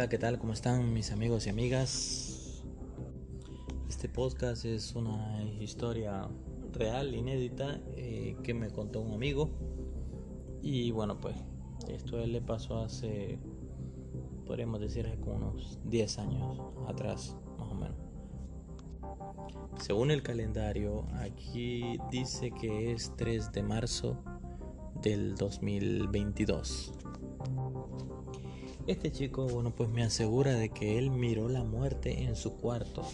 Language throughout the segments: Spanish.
Hola, ¿qué tal? ¿Cómo están mis amigos y amigas? Este podcast es una historia real, inédita, eh, que me contó un amigo. Y bueno, pues esto le pasó hace, podríamos decir, como unos 10 años atrás, más o menos. Según el calendario, aquí dice que es 3 de marzo del 2022. Este chico, bueno, pues me asegura de que él miró la muerte en su cuarto.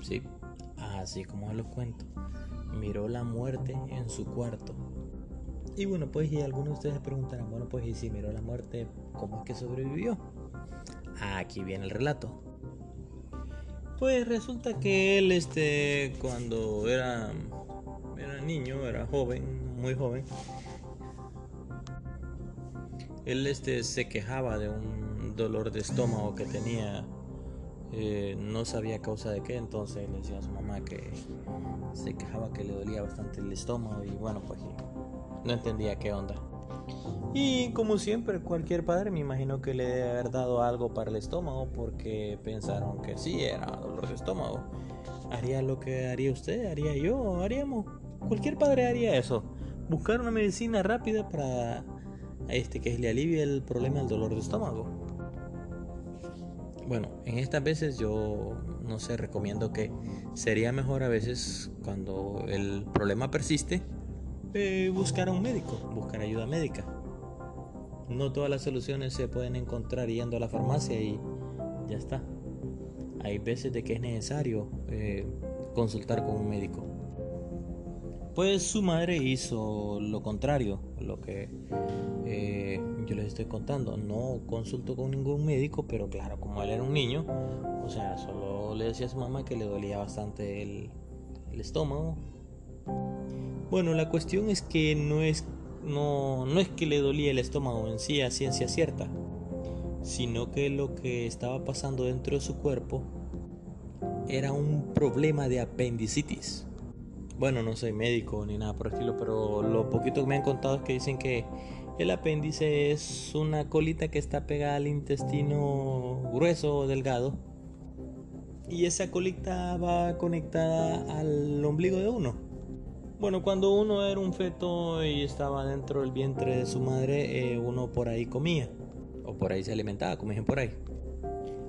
Sí, así como lo cuento. Miró la muerte en su cuarto. Y bueno, pues y algunos de ustedes preguntarán, bueno, pues y si miró la muerte, ¿cómo es que sobrevivió? Aquí viene el relato. Pues resulta que él, este, cuando era, era niño, era joven, muy joven, él este, se quejaba de un dolor de estómago que tenía. Eh, no sabía causa de qué, entonces le decía a su mamá que se quejaba que le dolía bastante el estómago y bueno, pues no entendía qué onda. Y como siempre, cualquier padre me imagino que le debe haber dado algo para el estómago porque pensaron que sí, era dolor de estómago. Haría lo que haría usted, haría yo, haríamos. Cualquier padre haría eso. Buscar una medicina rápida para este que le alivia el problema del dolor de estómago. Bueno, en estas veces yo no sé, recomiendo que sería mejor a veces cuando el problema persiste eh, buscar a un médico, buscar ayuda médica. No todas las soluciones se pueden encontrar yendo a la farmacia y ya está. Hay veces de que es necesario eh, consultar con un médico. Pues su madre hizo lo contrario, lo que eh, yo les estoy contando. No consultó con ningún médico, pero claro, como él era un niño, o sea, solo le decía a su mamá que le dolía bastante el, estómago. Bueno, la cuestión es que no es, no, no es que le dolía el estómago en sí a ciencia cierta, sino que lo que estaba pasando dentro de su cuerpo era un problema de apendicitis. Bueno, no soy médico ni nada por el estilo, pero lo poquito que me han contado es que dicen que el apéndice es una colita que está pegada al intestino grueso o delgado. Y esa colita va conectada al ombligo de uno. Bueno, cuando uno era un feto y estaba dentro del vientre de su madre, eh, uno por ahí comía. O por ahí se alimentaba, dicen por ahí.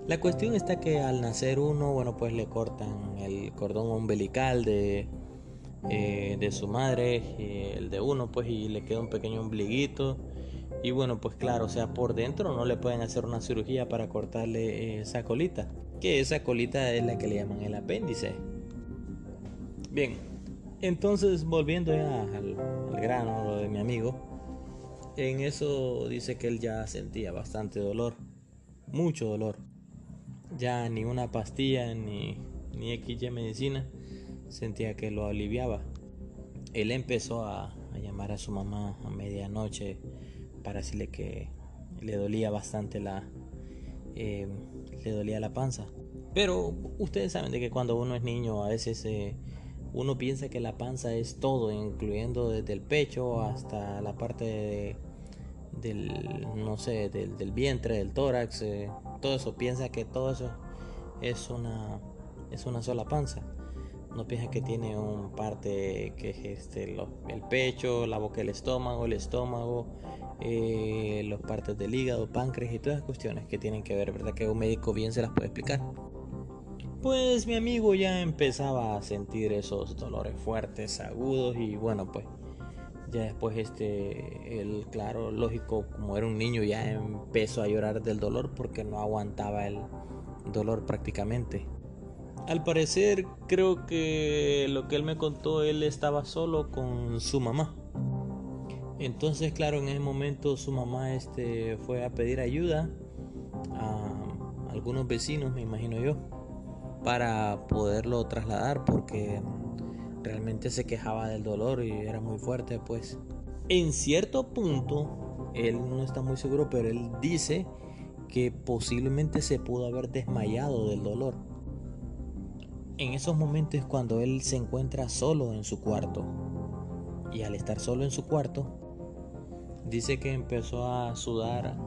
La cuestión está que al nacer uno, bueno, pues le cortan el cordón umbilical de eh, de su madre, el de uno, pues, y le queda un pequeño ombliguito. Y bueno, pues claro, o sea, por dentro no le pueden hacer una cirugía para cortarle esa colita, que esa colita es la que le llaman el apéndice. Bien, entonces volviendo ya al, al grano, lo de mi amigo, en eso dice que él ya sentía bastante dolor, mucho dolor. Ya ni una pastilla ni, ni XY medicina sentía que lo aliviaba. Él empezó a, llamar a su mamá a medianoche para decirle que le dolía bastante la eh, le dolía la panza. Pero ustedes saben de que cuando uno es niño a veces eh, uno piensa que la panza es todo, incluyendo desde el pecho hasta la parte del no sé del, vientre, del tórax, eh, todo eso piensa que todo eso es una, es una sola panza. No piensa que tiene un parte que es este, el pecho, la boca, el estómago, el estómago, eh, las partes del hígado, páncreas y todas las cuestiones que tienen que ver, ¿verdad? Que un médico bien se las puede explicar. Pues mi amigo ya empezaba a sentir esos dolores fuertes, agudos y bueno, pues ya después este, el claro, lógico, como era un niño ya empezó a llorar del dolor porque no aguantaba el dolor prácticamente. Al parecer creo que lo que él me contó, él estaba solo con su mamá. Entonces, claro, en ese momento su mamá este, fue a pedir ayuda a algunos vecinos, me imagino yo para poderlo trasladar porque realmente se quejaba del dolor y era muy fuerte pues en cierto punto él no está muy seguro pero él dice que posiblemente se pudo haber desmayado del dolor en esos momentos cuando él se encuentra solo en su cuarto y al estar solo en su cuarto dice que empezó a sudar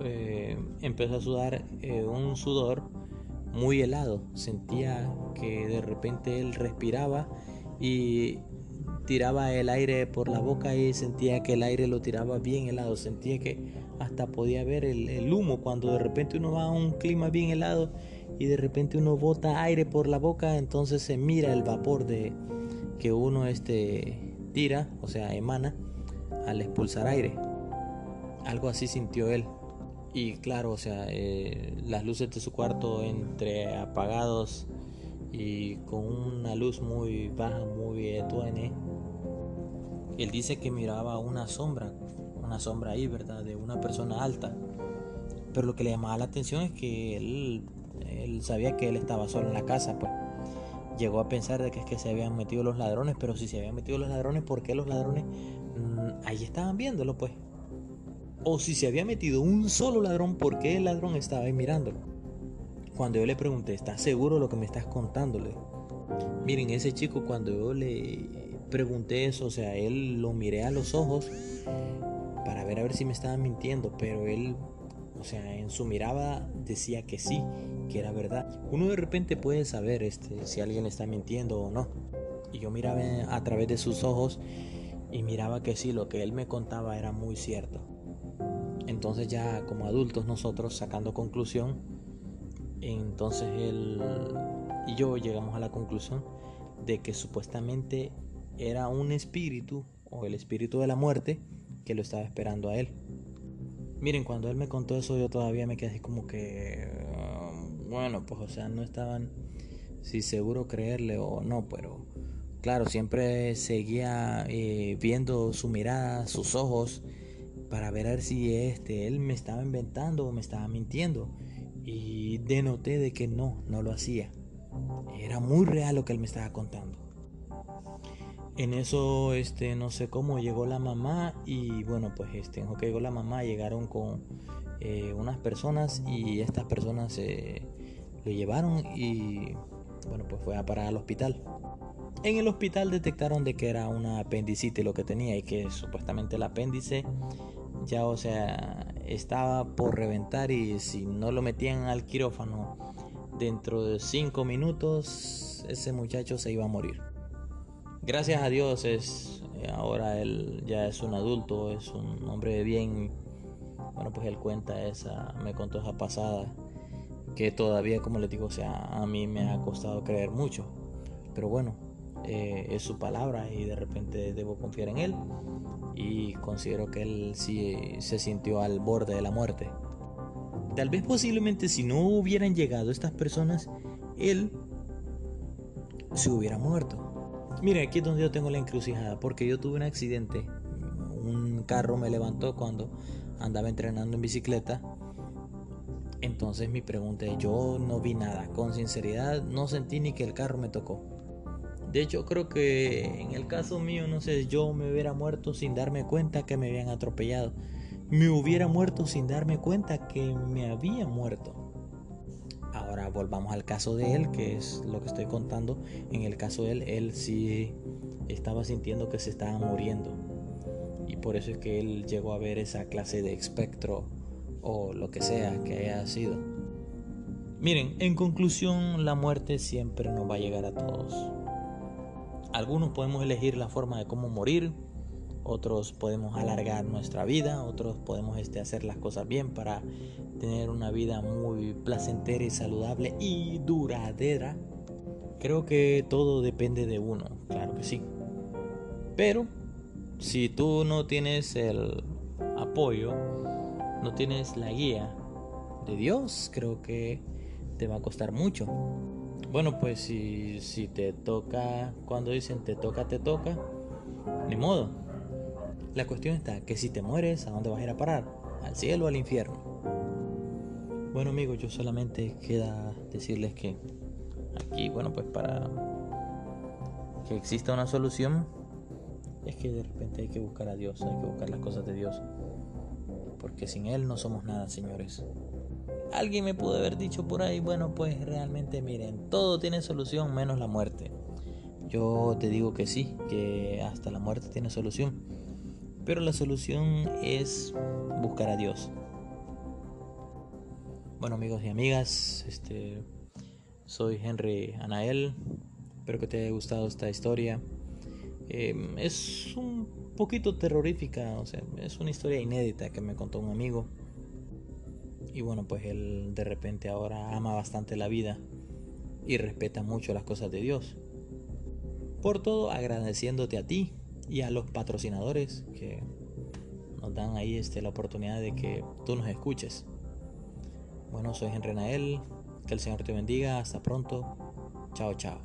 eh, empezó a sudar eh, un sudor muy helado. Sentía que de repente él respiraba y tiraba el aire por la boca y sentía que el aire lo tiraba bien helado. Sentía que hasta podía ver el, humo cuando de repente uno va a un clima bien helado y de repente uno bota aire por la boca, entonces se mira el vapor de que uno este tira, o sea, emana al expulsar aire. Algo así sintió él. Y claro, o sea, eh, las luces de su cuarto entre apagados y con una luz muy baja, muy etuene. Él dice que miraba una sombra, una sombra ahí, ¿verdad? De una persona alta. Pero lo que le llamaba la atención es que él, él sabía que él estaba solo en la casa, pues. Llegó a pensar de que es que se habían metido los ladrones, pero si se habían metido los ladrones, ¿por qué los ladrones mm, ahí estaban viéndolo, pues? o si se había metido un solo ladrón, ¿por qué el ladrón estaba ahí mirándolo? Cuando yo le pregunté, ¿estás seguro de lo que me estás contándole? Miren, ese chico cuando yo le pregunté eso, o sea, él lo miré a los ojos para ver a ver si me estaba mintiendo, pero él, o sea, en su mirada decía que sí, que era verdad. Uno de repente puede saber este, si alguien está mintiendo o no. Y yo miraba a través de sus ojos y miraba que sí, lo que él me contaba era muy cierto. Entonces ya como adultos nosotros sacando conclusión, entonces él y yo llegamos a la conclusión de que supuestamente era un espíritu o el espíritu de la muerte que lo estaba esperando a él. Miren, cuando él me contó eso yo todavía me quedé así como que, ah, bueno, pues o sea, no estaban si seguro creerle o no, pero claro, siempre seguía eh, viendo su mirada, sus ojos, para ver a ver si este, él me estaba inventando o me estaba mintiendo. Y denoté de que no, no lo hacía. Era muy real lo que él me estaba contando. En eso, este, no sé cómo llegó la mamá y bueno, pues este, en que llegó la mamá, llegaron con eh, unas personas y estas personas se lo llevaron y bueno, pues fue a parar al hospital. En el hospital detectaron de que era una apendicitis lo que tenía y que supuestamente el apéndice ya o sea estaba por reventar y si no lo metían al quirófano dentro de 5 minutos ese muchacho se iba a morir. Gracias a Dios es ahora él ya es un adulto, es un hombre bien. Bueno, pues él cuenta esa, me contó esa pasada que todavía, como les digo, sea, a mí me ha costado creer mucho. Pero bueno, eh, es su palabra y de repente debo confiar en él y considero que él sí se sintió al borde de la muerte. Tal vez posiblemente si no hubieran llegado estas personas, él se hubiera muerto. Mira, aquí es donde yo tengo la encrucijada, porque yo tuve un accidente. Un carro me levantó cuando andaba entrenando en bicicleta. Entonces mi pregunta es, yo no vi nada, con sinceridad no sentí ni que el carro me tocó. De hecho, creo que en el caso mío, no sé, yo me hubiera muerto sin darme cuenta que me habían atropellado. Me hubiera muerto sin darme cuenta que me había muerto. Ahora volvamos al caso de él, que es lo que estoy contando. En el caso de él, él sí estaba sintiendo que se estaba muriendo. Y por eso es que él llegó a ver esa clase de espectro o lo que sea que haya sido. Miren, en conclusión, la muerte siempre nos va a llegar a todos. Algunos podemos elegir la forma de cómo morir, otros podemos alargar nuestra vida, otros podemos este, hacer las cosas bien para tener una vida muy placentera y saludable y duradera. Creo que todo depende de uno, claro que sí. Pero si tú no tienes el apoyo, no tienes la guía de Dios, creo que te va a costar mucho. Bueno, pues si, si te toca, cuando dicen te toca, te toca, ni modo. La cuestión está que si te mueres, ¿a dónde vas a ir a parar? ¿Al cielo o al infierno? Bueno amigos, yo solamente queda decirles que aquí, bueno, pues para que exista una solución, es que de repente hay que buscar a Dios, hay que buscar las cosas de Dios. Porque sin Él no somos nada, señores. Alguien me pudo haber dicho por ahí, bueno, pues realmente miren, todo tiene solución menos la muerte. Yo te digo que sí, que hasta la muerte tiene solución. Pero la solución es buscar a Dios. Bueno amigos y amigas, este, soy Henry Anael. Espero que te haya gustado esta historia. Em, es un poquito terrorífica, o sea, es una historia inédita que me contó un amigo. Y bueno, pues él de repente ahora ama bastante la vida y respeta mucho las cosas de Dios. Por todo, agradeciéndote a ti y a los patrocinadores que nos dan ahí este, la oportunidad de que tú nos escuches. Bueno, soy Henry Nael, que el Señor te bendiga, hasta pronto, chao chao.